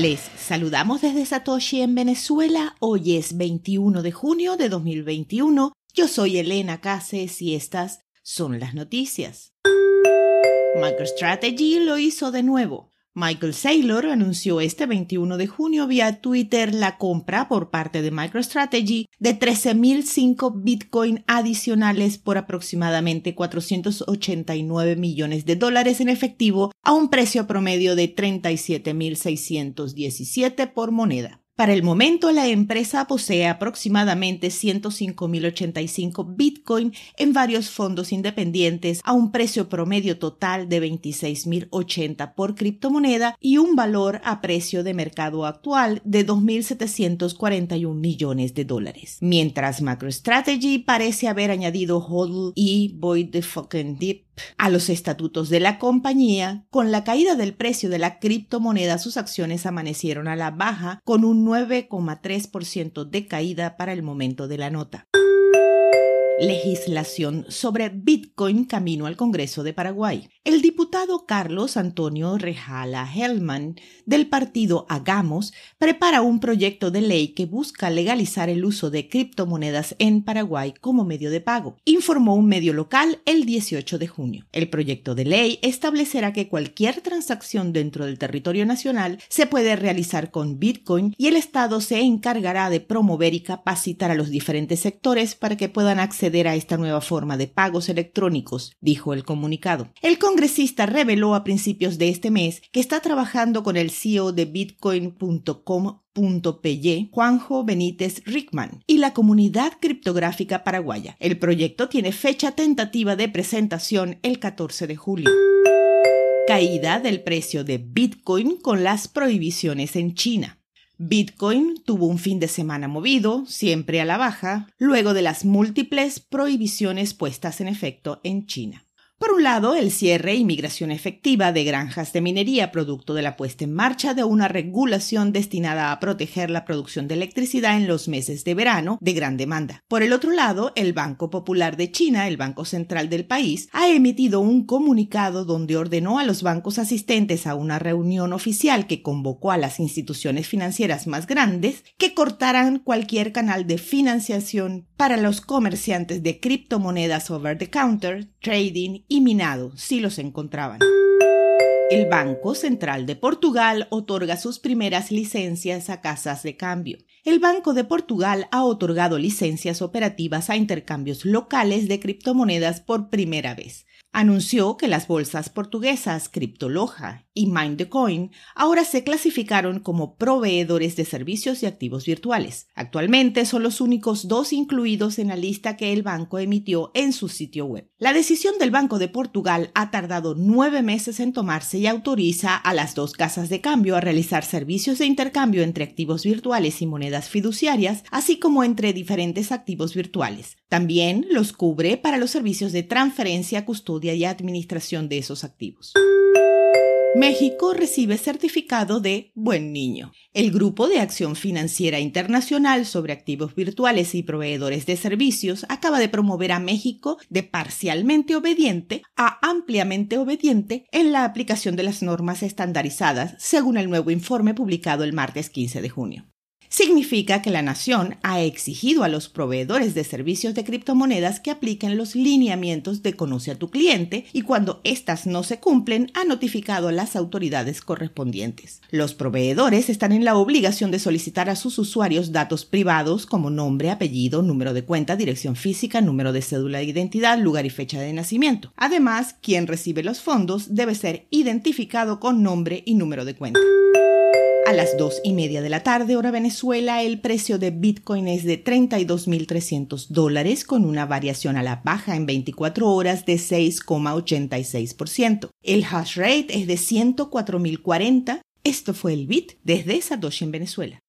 Les saludamos desde Satoshi en Venezuela. Hoy es 21 de junio de 2021. Yo soy Elena Cases y estas son las noticias. MicroStrategy lo hizo de nuevo. Michael Saylor anunció este 21 de junio vía Twitter la compra por parte de MicroStrategy de 13.005 Bitcoin adicionales por aproximadamente 489 millones de dólares en efectivo a un precio promedio de 37.617 por moneda. Para el momento, la empresa posee aproximadamente 105.085 Bitcoin en varios fondos independientes a un precio promedio total de 26.080 por criptomoneda y un valor a precio de mercado actual de 2.741 millones de dólares. Mientras MicroStrategy parece haber añadido HODL y Void the Fucking Deep a los estatutos de la compañía, con la caída del precio de la criptomoneda sus acciones amanecieron a la baja con un 9,3% de caída para el momento de la nota legislación sobre Bitcoin camino al Congreso de Paraguay. El diputado Carlos Antonio Rejala Hellman del partido Hagamos prepara un proyecto de ley que busca legalizar el uso de criptomonedas en Paraguay como medio de pago, informó un medio local el 18 de junio. El proyecto de ley establecerá que cualquier transacción dentro del territorio nacional se puede realizar con Bitcoin y el Estado se encargará de promover y capacitar a los diferentes sectores para que puedan acceder a esta nueva forma de pagos electrónicos, dijo el comunicado. El congresista reveló a principios de este mes que está trabajando con el CEO de bitcoin.com.py, Juanjo Benítez Rickman, y la comunidad criptográfica paraguaya. El proyecto tiene fecha tentativa de presentación el 14 de julio. Caída del precio de Bitcoin con las prohibiciones en China. Bitcoin tuvo un fin de semana movido, siempre a la baja, luego de las múltiples prohibiciones puestas en efecto en China. Por un lado, el cierre y migración efectiva de granjas de minería producto de la puesta en marcha de una regulación destinada a proteger la producción de electricidad en los meses de verano de gran demanda. Por el otro lado, el Banco Popular de China, el banco central del país, ha emitido un comunicado donde ordenó a los bancos asistentes a una reunión oficial que convocó a las instituciones financieras más grandes que cortaran cualquier canal de financiación para los comerciantes de criptomonedas over the counter, trading y minado si los encontraban. El Banco Central de Portugal otorga sus primeras licencias a casas de cambio. El Banco de Portugal ha otorgado licencias operativas a intercambios locales de criptomonedas por primera vez anunció que las bolsas portuguesas Cryptoloja y Mind the Coin ahora se clasificaron como proveedores de servicios y activos virtuales. Actualmente son los únicos dos incluidos en la lista que el banco emitió en su sitio web. La decisión del Banco de Portugal ha tardado nueve meses en tomarse y autoriza a las dos casas de cambio a realizar servicios de intercambio entre activos virtuales y monedas fiduciarias, así como entre diferentes activos virtuales. También los cubre para los servicios de transferencia, custodia y administración de esos activos. México recibe certificado de Buen Niño. El Grupo de Acción Financiera Internacional sobre Activos Virtuales y Proveedores de Servicios acaba de promover a México de parcialmente obediente a ampliamente obediente en la aplicación de las normas estandarizadas, según el nuevo informe publicado el martes 15 de junio significa que la nación ha exigido a los proveedores de servicios de criptomonedas que apliquen los lineamientos de conoce a tu cliente y cuando éstas no se cumplen ha notificado a las autoridades correspondientes. Los proveedores están en la obligación de solicitar a sus usuarios datos privados como nombre, apellido, número de cuenta, dirección física, número de cédula de identidad, lugar y fecha de nacimiento. Además, quien recibe los fondos debe ser identificado con nombre y número de cuenta. A las dos y media de la tarde, hora Venezuela, el precio de Bitcoin es de 32.300 dólares con una variación a la baja en 24 horas de 6,86%. El hash rate es de 104.040. Esto fue el Bit desde Satoshi en Venezuela.